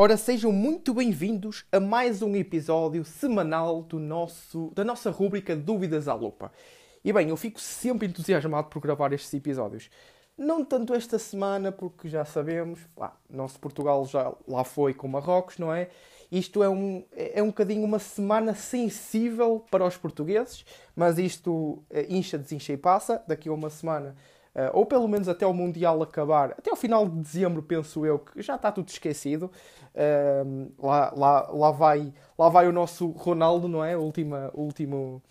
Ora, sejam muito bem-vindos a mais um episódio semanal do nosso, da nossa rúbrica Dúvidas à Lupa. E bem, eu fico sempre entusiasmado por gravar estes episódios. Não tanto esta semana, porque já sabemos, lá, nosso Portugal já lá foi com Marrocos, não é? Isto é um, é um bocadinho uma semana sensível para os portugueses, mas isto é, incha, desincha e passa. Daqui a uma semana ou pelo menos até o Mundial acabar, até o final de dezembro, penso eu, que já está tudo esquecido. Uh, lá, lá, lá, vai, lá vai o nosso Ronaldo, não é? O último, último,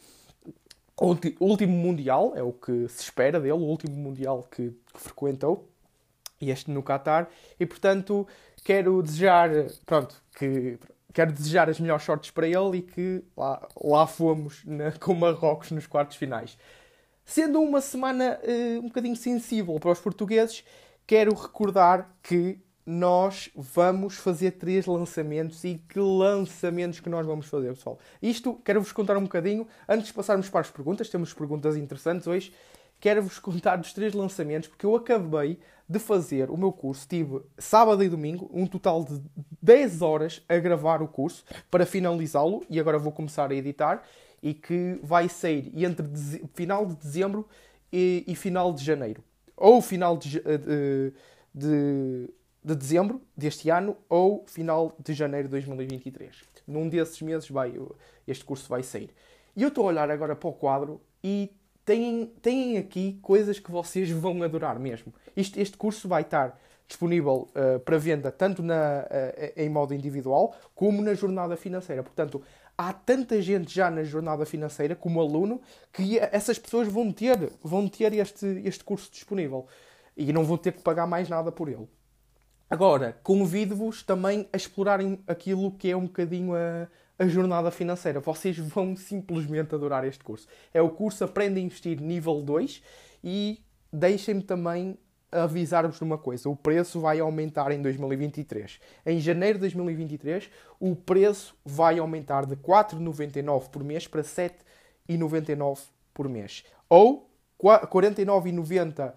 último Mundial, é o que se espera dele, o último Mundial que, que frequentou, e este no Qatar. E portanto, quero desejar, pronto, que quero desejar as melhores sortes para ele e que lá, lá fomos na, com Marrocos nos quartos finais. Sendo uma semana uh, um bocadinho sensível para os portugueses, quero recordar que nós vamos fazer três lançamentos e que lançamentos que nós vamos fazer, pessoal. Isto quero-vos contar um bocadinho, antes de passarmos para as perguntas, temos perguntas interessantes hoje. Quero-vos contar dos três lançamentos, porque eu acabei de fazer o meu curso. Tive sábado e domingo, um total de 10 horas a gravar o curso para finalizá-lo e agora vou começar a editar e que vai sair entre final de dezembro e, e, final de janeiro. Ou final de, de, de, de, dezembro deste ano ou final de janeiro de 2023. Num desses meses vai, este curso vai sair. E eu estou a olhar agora para o quadro e têm, têm aqui coisas que vocês vão adorar mesmo. Este, este curso vai estar disponível uh, para venda tanto na, uh, em modo individual como na jornada financeira. Portanto, há tanta gente já na jornada financeira como aluno que essas pessoas vão ter, vão ter este, este curso disponível e não vão ter que pagar mais nada por ele. Agora, convido-vos também a explorarem aquilo que é um bocadinho a, a jornada financeira. Vocês vão simplesmente adorar este curso. É o curso Aprenda a Investir nível 2 e deixem-me também avisar-vos de uma coisa: o preço vai aumentar em 2023. Em janeiro de 2023, o preço vai aumentar de 4,99 por mês para 7,99 por mês. Ou 49,90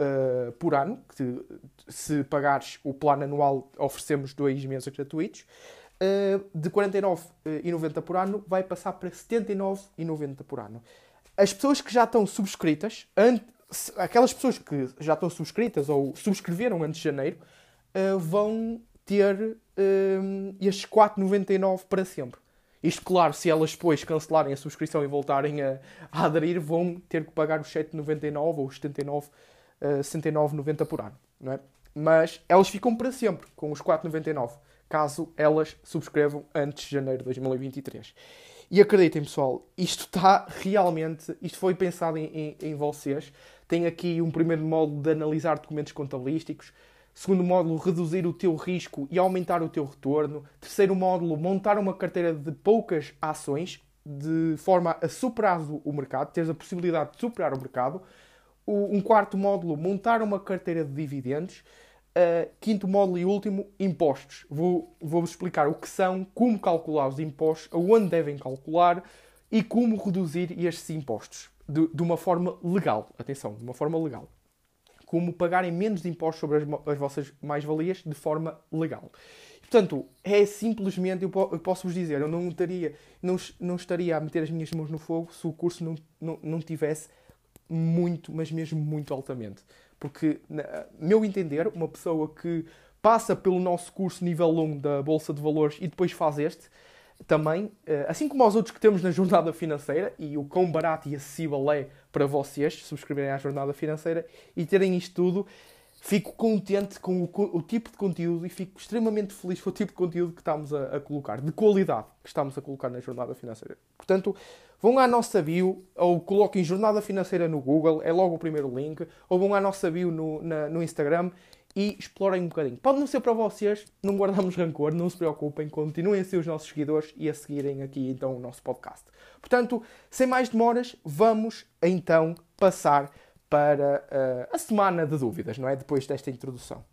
uh, por ano, que se pagares o plano anual, oferecemos dois meses gratuitos. Uh, de 49,90 por ano vai passar para 79,90 por ano. As pessoas que já estão subscritas, aquelas pessoas que já estão subscritas ou subscreveram antes de janeiro uh, vão ter uh, estes 4,99 para sempre. Isto, claro, se elas depois cancelarem a subscrição e voltarem a, a aderir, vão ter que pagar os 7,99 ou os 79, uh, 69,90 por ano. Não é? Mas elas ficam para sempre com os 4,99, caso elas subscrevam antes de janeiro de 2023. E acreditem, pessoal, isto está realmente. Isto foi pensado em, em, em vocês. Tem aqui um primeiro módulo de analisar documentos contabilísticos. Segundo módulo, reduzir o teu risco e aumentar o teu retorno. Terceiro módulo, montar uma carteira de poucas ações de forma a superar o mercado, teres a possibilidade de superar o mercado. Um quarto módulo, montar uma carteira de dividendos. Uh, quinto módulo e último, impostos. Vou, vou-vos explicar o que são, como calcular os impostos, aonde devem calcular e como reduzir estes impostos de, de uma forma legal. Atenção, de uma forma legal. Como pagarem menos impostos sobre as, as vossas mais-valias de forma legal. Portanto, é simplesmente, eu, eu posso vos dizer, eu não, estaria, não, não estaria a meter as minhas mãos no fogo se o curso não, não, não tivesse muito, mas mesmo muito altamente. Porque, na meu entender, uma pessoa que passa pelo nosso curso nível 1 da Bolsa de Valores e depois faz este, também, eh, assim como aos outros que temos na jornada financeira, e o quão barato e acessível é para vocês subscreverem à jornada financeira e terem isto tudo, fico contente com o, o, tipo de conteúdo e fico extremamente feliz com o tipo de conteúdo que estamos a, a, colocar, de qualidade que estamos a colocar na jornada financeira. Portanto, vão à nossa bio ou coloquem jornada financeira no Google, é logo o primeiro link, ou vão à nossa bio no, na, no Instagram e explorem um bocadinho. Pode não ser para vocês, não guardamos rancor, não se preocupem, continuem a ser os nossos seguidores e a seguirem aqui então o nosso podcast. Portanto, sem mais demoras, vamos então passar para uh, a semana de dúvidas, não é? Depois desta introdução.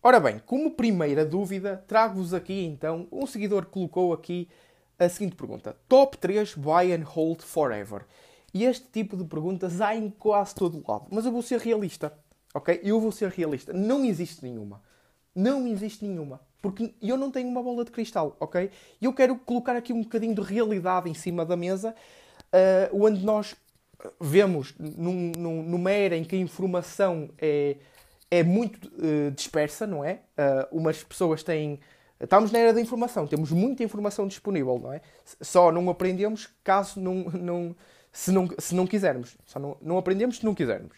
Ora bem, como primeira dúvida, trago-vos aqui então, um seguidor colocou aqui a seguinte pergunta: Top 3 buy and hold forever? E este tipo de perguntas há em quase todo o lado, mas eu vou ser realista. Ok? Eu vou ser realista. Não existe nenhuma. Não existe nenhuma. porque eu não tenho uma bola de cristal, ok? E eu quero colocar aqui um bocadinho de realidade em cima da mesa, uh, onde nós vemos num, num, numa era em que a informação é, é muito uh, dispersa, não é? Uh, umas pessoas têm. Estamos na era da informação, temos muita informação disponível, não é? Só não aprendemos caso não, não, se, não, se não quisermos. Só não, não aprendemos se não quisermos.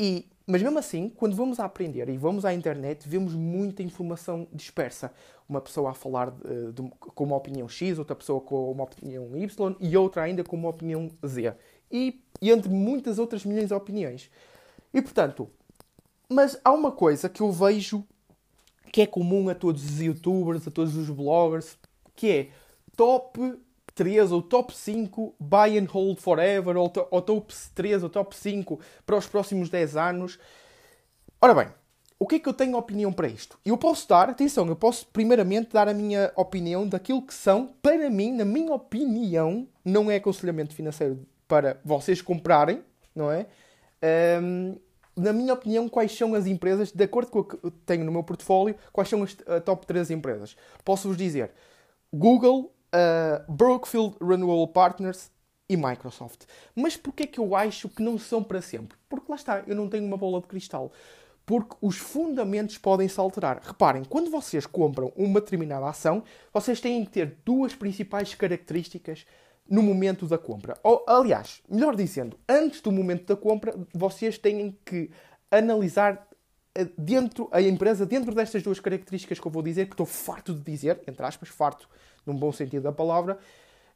E, mas mesmo assim, quando vamos a aprender e vamos à internet, vemos muita informação dispersa. Uma pessoa a falar de, de, com uma opinião X, outra pessoa com uma opinião Y e outra ainda com uma opinião Z e, e entre muitas outras milhões de opiniões. E portanto, mas há uma coisa que eu vejo que é comum a todos os youtubers, a todos os bloggers, que é top 3 ou top 5 buy and hold forever, ou, ou top 3 ou top 5 para os próximos 10 anos. Ora bem, o que é que eu tenho opinião para isto? Eu posso dar, atenção, eu posso primeiramente dar a minha opinião daquilo que são, para mim, na minha opinião, não é aconselhamento financeiro para vocês comprarem, não é? Um, na minha opinião, quais são as empresas, de acordo com o que tenho no meu portfólio, quais são as top 3 empresas? Posso-vos dizer Google, uh, Brookfield Renewable Partners e Microsoft. Mas porquê é que eu acho que não são para sempre? Porque lá está, eu não tenho uma bola de cristal. Porque os fundamentos podem se alterar. Reparem, quando vocês compram uma determinada ação, vocês têm que ter duas principais características no momento da compra. Ou, aliás, melhor dizendo, antes do momento da compra, vocês têm que analisar dentro a empresa dentro destas duas características que eu vou dizer, que estou farto de dizer, entre aspas, farto, num bom sentido da palavra,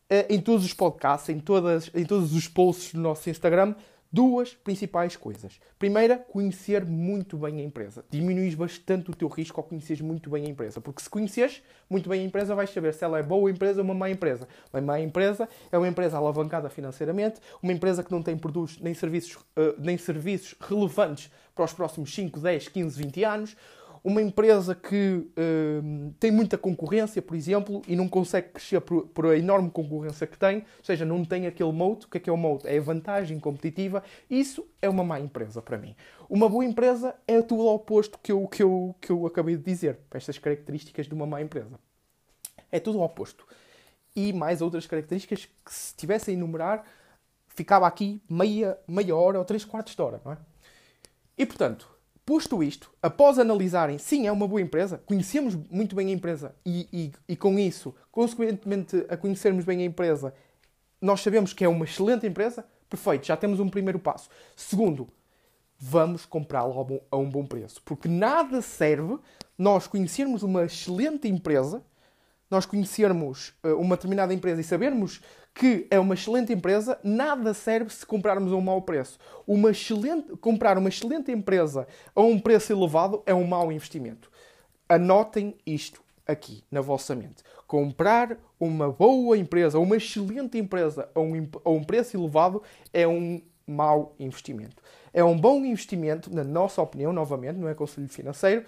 eh, em todos os podcasts, em, todas, em todos os posts do nosso Instagram, duas principais coisas. Primeira, conhecer muito bem a empresa. Diminuis bastante o teu risco ao conheceres muito bem a empresa. Porque se conheceres muito bem a empresa, vais saber se ela é boa empresa ou uma má empresa. Uma má empresa é uma empresa alavancada financeiramente, uma empresa que não tem produtos nem serviços, uh, nem serviços relevantes para os próximos 5, 10, 15, 20 anos uma empresa que uh, tem muita concorrência, por exemplo, e não consegue crescer por, por, a enorme concorrência que tem, ou seja, não tem aquele moat. O que é que é o moat? É a vantagem competitiva. Isso é uma má empresa para mim. Uma boa empresa é tudo ao oposto que eu, que eu, que eu acabei de dizer, estas características de uma má empresa. É tudo ao oposto. E mais outras características que, se tivesse a enumerar, ficava aqui meia, meia hora ou três quartos de hora, não é? E portanto, Posto isto, após analisarem, sim, é uma boa empresa, conhecemos muito bem a empresa e, e, e, com isso, consequentemente, a conhecermos bem a empresa, nós sabemos que é uma excelente empresa, perfeito, já temos um primeiro passo. Segundo, vamos comprá-la a um bom preço, porque nada serve nós conhecermos uma excelente empresa, nós conhecermos eh, uma determinada empresa e sabermos que é uma excelente empresa, nada serve se comprarmos a um mau preço. Uma excelente, comprar uma excelente empresa a um preço elevado é um mau investimento. Anotem isto aqui na vossa mente. Comprar uma boa empresa, uma excelente empresa a um, a um preço elevado é um mau investimento. É um bom investimento, na nossa opinião, novamente, não é conselho financeiro,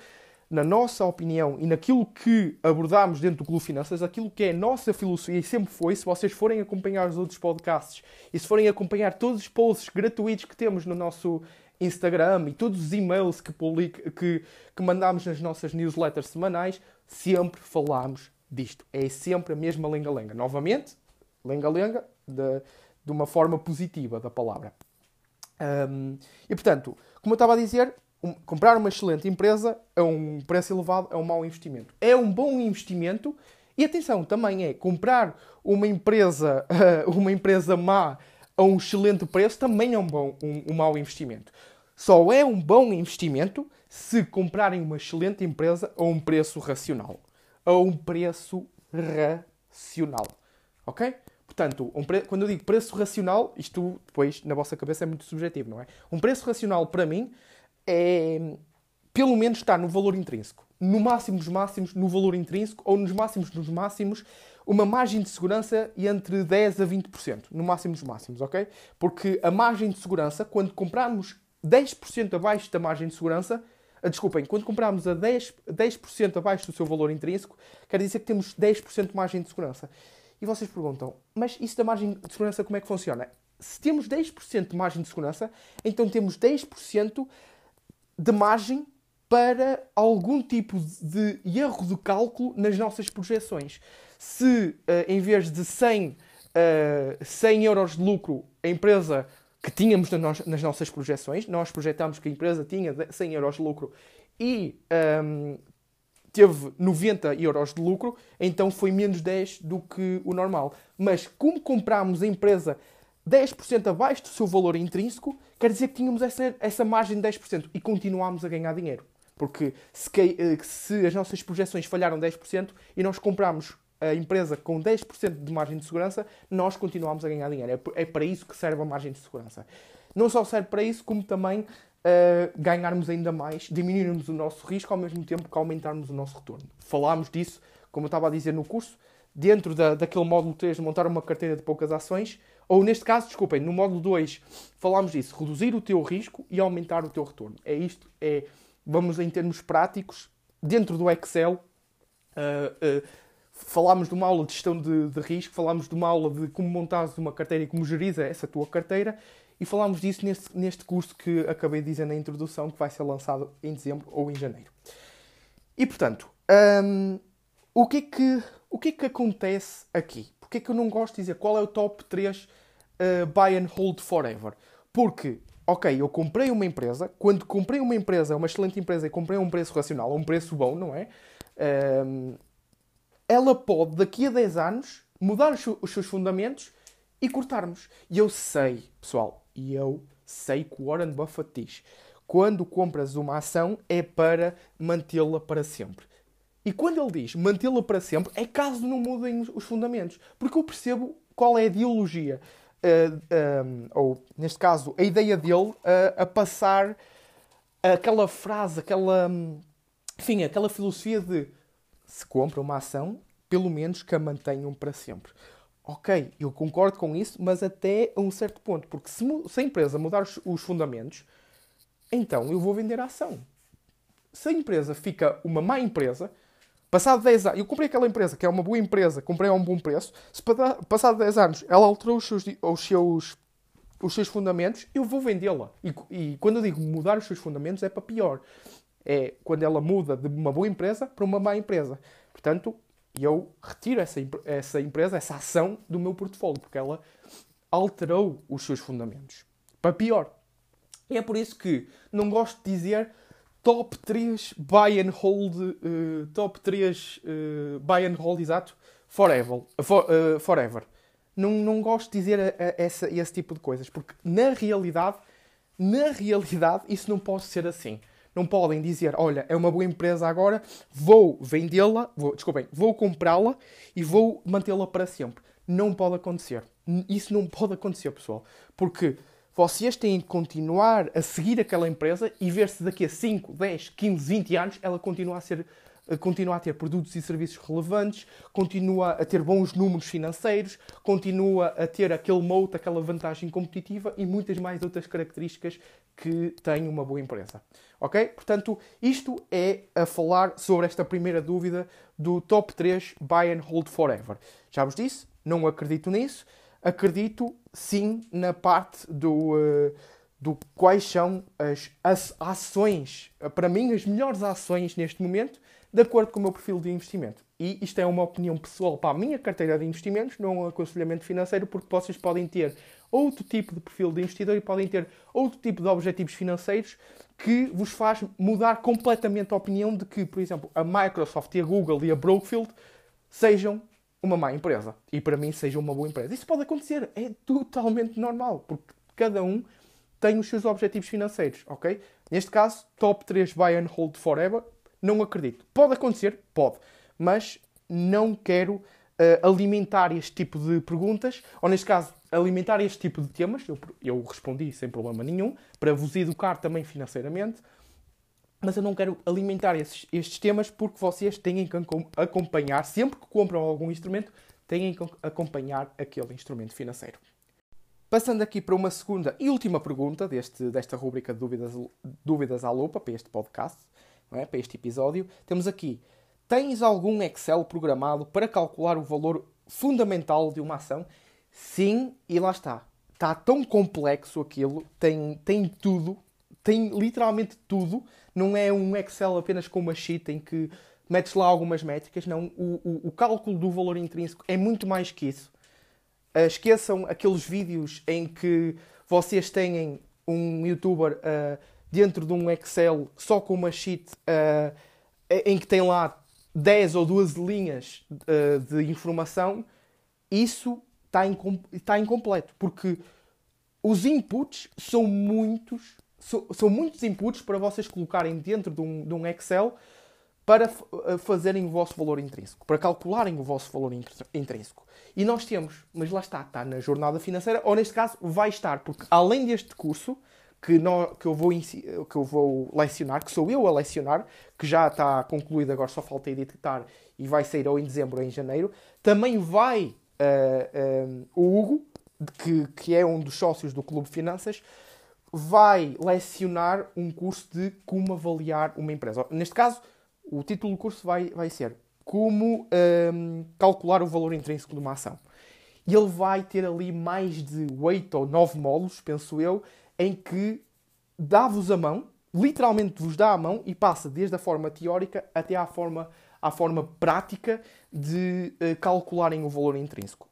na nossa opinião e naquilo que abordámos dentro do Clube Finanças, aquilo que é nossa filosofia e sempre foi, se vocês forem acompanhar os outros podcasts e se forem acompanhar todos os posts gratuitos que temos no nosso Instagram e todos os e-mails que, public, que, que mandamos nas nossas newsletters semanais, sempre falamos disto. É sempre a mesma lenga-lenga. Novamente, lenga-lenga de, de uma forma positiva da palavra. Um, e portanto, como eu estava a dizer, um, comprar uma excelente empresa a um preço elevado é um mau investimento. É um bom investimento e atenção, também é comprar uma empresa, uma empresa má a um excelente preço também é um, bom, um, um mau investimento. Só é um bom investimento se comprarem uma excelente empresa a um preço racional. A um preço racional. Ok? Portanto, um pre... quando eu digo preço racional, isto depois na vossa cabeça é muito subjetivo, não é? Um preço racional para mim é pelo menos estar no valor intrínseco. No máximo dos máximos, no valor intrínseco, ou nos máximos dos máximos, uma margem de segurança entre 10% a 20%. No máximo dos máximos, ok? Porque a margem de segurança, quando comprarmos 10% abaixo da margem de segurança, ah, desculpem, quando comprarmos a 10%, 10 abaixo do seu valor intrínseco, quer dizer que temos 10% de margem de segurança. E vocês perguntam, mas isso da margem de segurança como é que funciona? Se temos 10% de margem de segurança, então temos 10% de margem para algum tipo de erro de cálculo nas nossas projeções. Se uh, em vez de 100, uh, 100 euros de lucro, a empresa que tínhamos nas nossas projeções, nós projetámos que a empresa tinha 100 euros de lucro e um, teve 90 euros de lucro, então foi menos 10 do que o normal. Mas como comprámos a empresa 10% abaixo do seu valor intrínseco, quer dizer que tínhamos essa, essa margem de 10% e continuámos a ganhar dinheiro. Porque se, eh, se as nossas projeções falharam 10% e nós compramos a empresa com 10% de margem de segurança, nós continuamos a ganhar dinheiro. É, é para isso que serve a margem de segurança. Não só serve para isso, como também uh, ganharmos ainda mais, diminuirmos o nosso risco ao mesmo tempo que aumentarmos o nosso retorno. Falámos disso, como eu estava a dizer no curso, dentro da, daquele módulo 3 de montar uma carteira de poucas ações, ou neste caso, desculpem, no módulo 2 falámos disso, reduzir o teu risco e aumentar o teu retorno. É isto, é, vamos em termos práticos, dentro do Excel, uh, uh, falámos de uma aula de gestão de, de, risco, falámos de uma aula de como montares uma carteira e como gerir essa tua carteira, e falámos disso neste, neste curso que acabei de dizer na introdução, que vai ser lançado em dezembro ou em janeiro. E portanto, um, o, que é que, o que é que acontece aqui? Porque é que eu não gosto de dizer qual é o top 3 uh, buy and hold forever? Porque, ok, eu comprei uma empresa, quando comprei uma empresa, uma excelente empresa, e comprei a um preço racional, a um preço bom, não é? Um, ela pode, daqui a 10 anos, mudar os seus fundamentos e cortarmos. E eu sei, pessoal, e eu sei que o Warren Buffett diz: quando compras uma ação é para mantê-la para sempre. E quando ele diz mantê-la para sempre, é caso não mudem os fundamentos. Porque eu percebo qual é a ideologia, uh, um, ou neste caso, a ideia dele uh, a passar aquela frase, aquela, enfim, aquela filosofia de se compra uma ação, pelo menos que a mantenham para sempre. Ok, eu concordo com isso, mas até a um certo ponto. Porque se, se a empresa mudar os, os fundamentos, então eu vou vender a ação. Se a empresa fica uma má empresa, passado 10 anos, eu comprei aquela empresa que é uma boa empresa, comprei a um bom preço, se passado 10 anos ela alterou os seus, os seus, os seus fundamentos, eu vou vendê-la. E, e quando eu digo mudar os seus fundamentos é para pior é quando ela muda de uma boa empresa para uma má empresa. Portanto, eu retiro essa, essa empresa, essa ação do meu portfólio, porque ela alterou os seus fundamentos. Para pior. E é por isso que não gosto de dizer top 3 buy and hold, uh, top 3 uh, eh, buy and hold, exato, forever. For, uh, forever. Não, não gosto de dizer a, a, essa, esse tipo de coisas, porque na realidade, na realidade, isso não pode ser assim. Não podem dizer, olha, é uma boa empresa agora, vou vendê-la, vou, desculpem, vou comprá-la e vou mantê-la para sempre. Não pode acontecer. Isso não pode acontecer, pessoal. Porque vocês têm que continuar a seguir aquela empresa e ver se daqui a 5, 10, 15, 20 anos ela continua a ser continua a ter produtos e serviços relevantes, continua a ter bons números financeiros, continua a ter aquele moat, aquela vantagem competitiva e muitas mais outras características que tem uma boa empresa. Ok? Portanto, isto é a falar sobre esta primeira dúvida do top 3 Buy and Hold Forever. Já vos disse, não acredito nisso. Acredito sim na parte do, uh, do quais são as, as ações, para mim, as melhores ações neste momento de acordo com o meu perfil de investimento. E isto é uma opinião pessoal para a minha carteira de investimentos, não um aconselhamento financeiro, porque vocês podem ter outro tipo de perfil de investidor e podem ter outro tipo de objetivos financeiros que vos faz mudar completamente a opinião de que, por exemplo, a Microsoft e a Google e a Brookfield sejam uma má empresa. E para mim sejam uma boa empresa. Isso pode acontecer, é totalmente normal, porque cada um tem os seus objetivos financeiros, ok? Neste caso, top 3 buy and hold forever, não acredito. Pode acontecer? Pode. Mas não quero uh, alimentar este tipo de perguntas, ou neste caso, alimentar este tipo de temas. Eu, eu respondi sem problema nenhum, para vos educar também financeiramente. Mas eu não quero alimentar esses, estes temas porque vocês têm que acompanhar, sempre que compram algum instrumento, têm que acompanhar aquele instrumento financeiro. Passando aqui para uma segunda e última pergunta deste, desta rubrica de dúvidas, dúvidas à lupa, para este podcast é? para este episódio, temos aqui: tens algum Excel programado para calcular o valor fundamental de uma ação? Sim, e lá está. Está tão complexo aquilo, tem, tem tudo, tem literalmente tudo não é um Excel apenas com uma sheet em que metes lá algumas métricas, não. O, o, o cálculo do valor intrínseco é muito mais que isso. Uh, esqueçam aqueles vídeos em que vocês têm um youtuber uh, dentro de um Excel só com uma sheet uh, em que tem lá 10 ou 12 linhas de informação. Isso está, incom está incompleto, porque os inputs são muitos, são, são muitos inputs para vocês colocarem dentro de um, de um Excel para eh, fazerem o vosso valor intrínseco, para calcularem o vosso valor intrínseco. E nós temos, mas lá está, está na jornada financeira, ou neste caso vai estar, porque além deste curso que, nós, que, eu vou, que eu vou lecionar, que sou eu a lecionar, que já está concluído, agora só falta editar e vai sair ou em dezembro ou em janeiro, também vai uh, uh, o Hugo, que, que é um dos sócios do Clube Finanças, vai lecionar um curso de como avaliar uma empresa. Neste caso, o título do curso vai, vai ser Como um, calcular o valor intrínseco de uma ação. E ele vai ter ali mais de 8 ou 9 módulos, penso eu, em que dá-vos a mão, literalmente vos dá a mão e passa desde a forma teórica até à forma, à forma prática de uh, calcularem o valor intrínseco.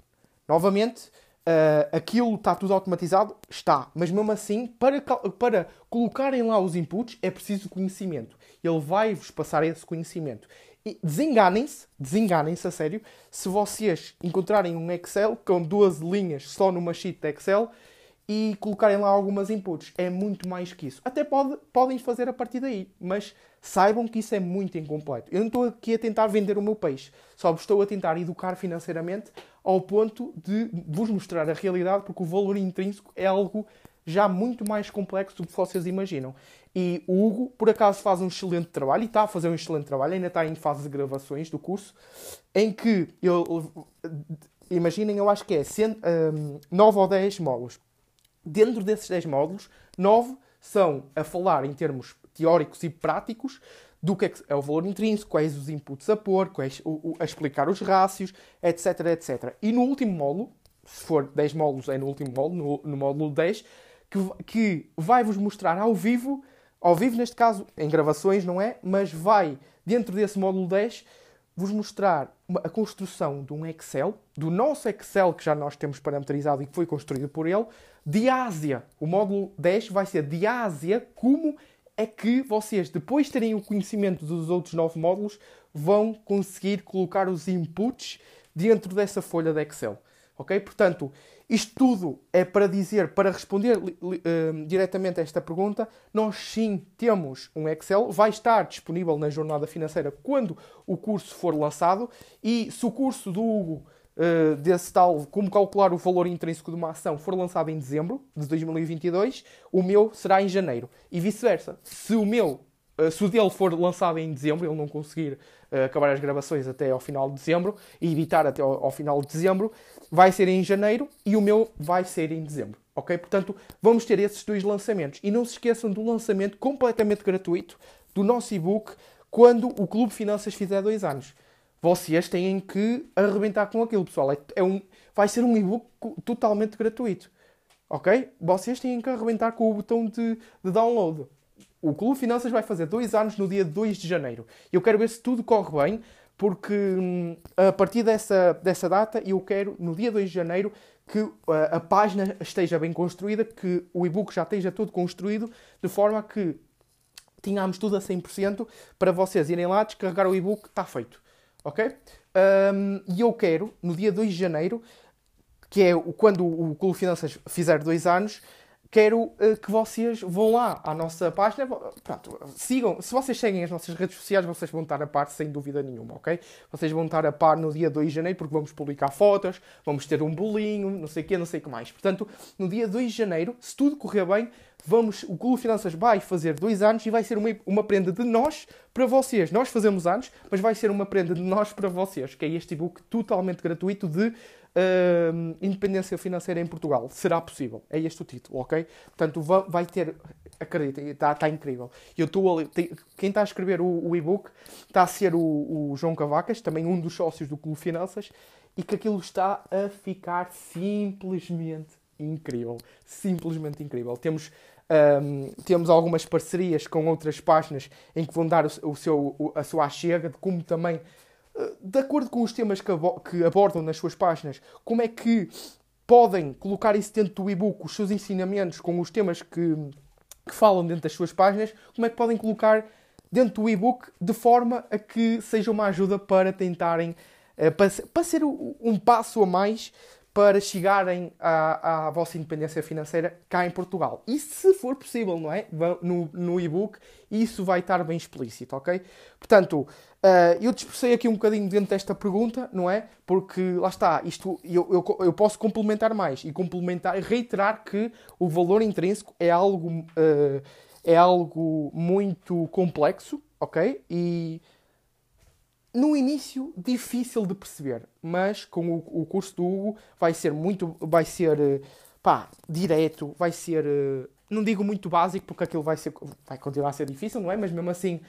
Novamente, uh, aquilo está tudo automatizado? Está. Mas mesmo assim, para, para colocarem lá os inputs, é preciso conhecimento ele vai-vos passar esse conhecimento. E desenganem-se, desenganem-se a sério, se vocês encontrarem um Excel com duas linhas só numa sheet de Excel e colocarem lá algumas inputs. É muito mais que isso. Até pode, podem fazer a partir daí, mas saibam que isso é muito incompleto. Eu não estou aqui a tentar vender o meu peixe, só estou a tentar educar financeiramente ao ponto de vos mostrar a realidade, porque o valor intrínseco é algo já muito mais complexo do que vocês imaginam. E o Hugo, por acaso, faz um excelente trabalho e está a fazer um excelente trabalho, ainda está em fase de gravações do curso, em que, eu, imaginem, eu acho que é 9 ou 10 módulos. Dentro desses 10 módulos, 9 são a falar em termos teóricos e práticos do que é, o valor intrínseco, quais os inputs a pôr, quais, o, o, a explicar os rácios, etc, etc. E no último módulo, se for 10 módulos, é no último módulo, no, no módulo 10, que, que vai-vos mostrar ao vivo ao vivo, neste caso, em gravações, não é? Mas vai, dentro desse módulo 10, vos mostrar a construção de um Excel, do nosso Excel que já nós temos parametrizado e que foi construído por ele, de Ásia. O módulo 10 vai ser de Ásia, como é que vocês, depois de terem o conhecimento dos outros nove módulos, vão conseguir colocar os inputs dentro dessa folha de Excel. Ok? Portanto, isto tudo é para dizer, para responder uh, diretamente a esta pergunta, nós sim temos um Excel, vai estar disponível na jornada financeira quando o curso for lançado e se o curso do Hugo uh, desse tal como calcular o valor intrínseco de uma ação for lançado em dezembro de 2022, o meu será em janeiro e vice-versa. Se o meu uh, se o dele for lançado em dezembro, ele não conseguir acabar as gravações até ao final de dezembro e editar até ao final de dezembro, vai ser em janeiro e o meu vai ser em dezembro. Ok? Portanto, vamos ter esses dois lançamentos. E não se esqueçam do lançamento completamente gratuito do nosso e-book quando o Clube Finanças fizer dois anos. Vocês têm que arrebentar com aquilo, pessoal. É, é um, vai ser um e-book totalmente gratuito. Ok? Vocês têm que arrebentar com o botão de, de download. O Clube Finanças vai fazer dois anos no dia 2 de janeiro. Eu quero ver se tudo corre bem porque hum, a partir dessa, dessa data eu quero, no dia 2 de janeiro, que a, página esteja bem construída, que o e-book já esteja todo construído, de forma que tenhamos tudo a 100% para vocês irem lá, descarregar o e-book, está feito. Ok? Um, e eu quero, no dia 2 de janeiro, que é quando o Clube Finanças fizer dois anos, quero uh, que vocês vão lá à nossa página. Pronto, sigam. Se vocês seguem as nossas redes sociais, vocês vão estar a par sem dúvida nenhuma, ok? Vocês vão estar a par no dia 2 de janeiro, porque vamos publicar fotos, vamos ter um bolinho, não sei o quê, não sei o que mais. Portanto, no dia 2 de janeiro, se tudo correr bem, vamos, o Clube Finanças vai fazer dois anos e vai ser uma, uma prenda de nós para vocês. Nós fazemos anos, mas vai ser uma prenda de nós para vocês, que é este e-book totalmente gratuito de uh, independência financeira em Portugal. Será possível. É este o título, ok? Portanto, vai ter. Acreditem, está tá incrível. Eu estou ali. Tem, quem está a escrever o, o e-book está a ser o, o João Cavacas, também um dos sócios do Clube Finanças, e que aquilo está a ficar simplesmente incrível. Simplesmente incrível. Temos Um, temos algumas parcerias com outras páginas em que vão dar o, o seu, a sua chega, de como também, de acordo com os temas que, abordam nas suas páginas, como é que podem colocar isso dentro do e-book, os seus ensinamentos com os temas que, que falam dentro das suas páginas, como é que podem colocar dentro do e-book de forma a que seja uma ajuda para tentarem, para, para ser um passo a mais para chegarem à, à, vossa independência financeira cá em Portugal. E se for possível, não é? No, no e-book, isso vai estar bem explícito, ok? Portanto, uh, eu dispersei aqui um bocadinho dentro desta pergunta, não é? Porque lá está, isto eu, eu, eu posso complementar mais e complementar, reiterar que o valor intrínseco é algo, uh, é algo muito complexo, ok? E no início difícil de perceber, mas com o, o curso do Hugo vai ser muito, vai ser eh, pá, direto, vai ser, não digo muito básico porque aquilo vai ser, vai continuar a ser difícil, não é? Mas mesmo assim,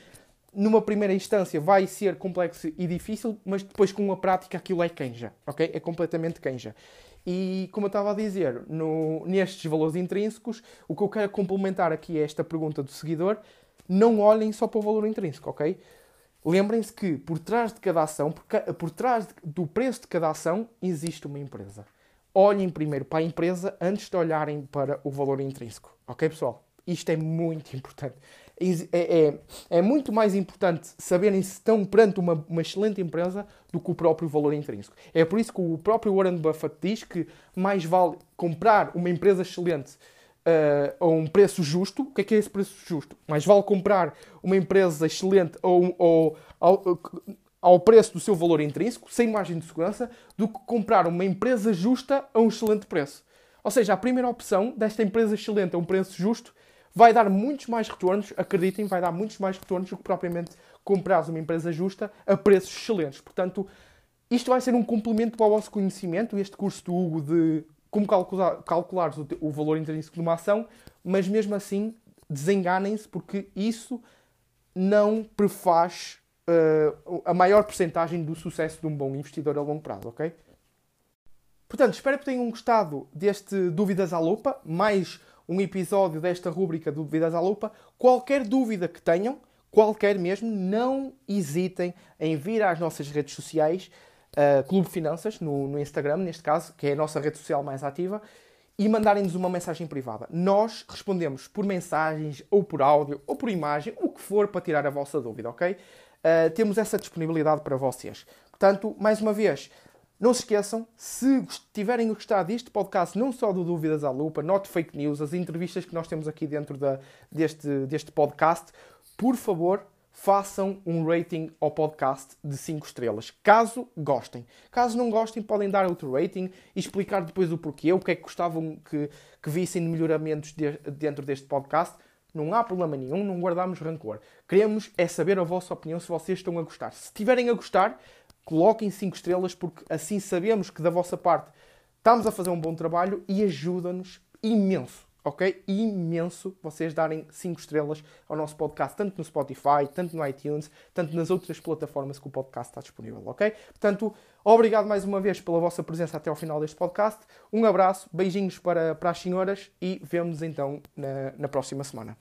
numa primeira instância vai ser complexo e difícil, mas depois com a prática aquilo é canja, ok? É completamente canja. E como eu estava a dizer, no, nestes valores intrínsecos, o que eu quero complementar aqui é esta pergunta do seguidor, não olhem só para o valor intrínseco, ok? Lembrem-se que por trás de cada ação, por, por trás de, do preço de cada ação, existe uma empresa. Olhem primeiro para a empresa antes de olharem para o valor intrínseco. Ok, pessoal? Isto é muito importante. É, é, é muito mais importante saberem se estão perante uma, uma, excelente empresa do que o próprio valor intrínseco. É por isso que o próprio Warren Buffett diz que mais vale comprar uma empresa excelente uh, a um preço justo. O que é que é esse preço justo? Mais vale comprar uma empresa excelente ou, ou ao, ao preço do seu valor intrínseco, sem margem de segurança, do que comprar uma empresa justa a um excelente preço. Ou seja, a primeira opção desta empresa excelente a um preço justo vai dar muitos mais retornos, acreditem, vai dar muitos mais retornos do que propriamente comprar uma empresa justa a preços excelentes. Portanto, isto vai ser um complemento para o vosso conhecimento, este curso do Hugo de como calcular, calculares o, o, valor intrínseco de uma ação, mas mesmo assim desenganem-se porque isso não prefaz uh, a maior percentagem do sucesso de um bom investidor a longo prazo, ok? Portanto, espero que tenham gostado deste Dúvidas à Lupa, mais um episódio desta rúbrica do Dúvidas à Lupa. Qualquer dúvida que tenham, qualquer mesmo, não hesitem em vir às nossas redes sociais uh, Clube Finanças, no, no Instagram, neste caso, que é a nossa rede social mais ativa, e mandarem-nos uma mensagem privada. Nós respondemos por mensagens, ou por áudio, ou por imagem, o que for para tirar a vossa dúvida, ok? Uh, temos essa disponibilidade para vocês. Portanto, mais uma vez, não se esqueçam, se tiverem gostado deste podcast, não só do Dúvidas à Lupa, not fake news, as entrevistas que nós temos aqui dentro da, deste, deste podcast, por favor, façam um rating ao podcast de 5 estrelas, caso gostem. Caso não gostem, podem dar outro rating e explicar depois o porquê, o que é que gostavam que, que vissem de melhoramentos de, dentro deste podcast. Não há problema nenhum, não guardamos rancor. Queremos é saber a vossa opinião se vocês estão a gostar. Se estiverem a gostar, coloquem 5 estrelas, porque assim sabemos que da vossa parte estamos a fazer um bom trabalho e ajuda-nos imenso ok? Imenso vocês darem 5 estrelas ao nosso podcast, tanto no Spotify, tanto no iTunes, tanto nas outras plataformas que o podcast está disponível, ok? Portanto, obrigado mais uma vez pela vossa presença até ao final deste podcast. Um abraço, beijinhos para, para as senhoras e vemos então na, na próxima semana.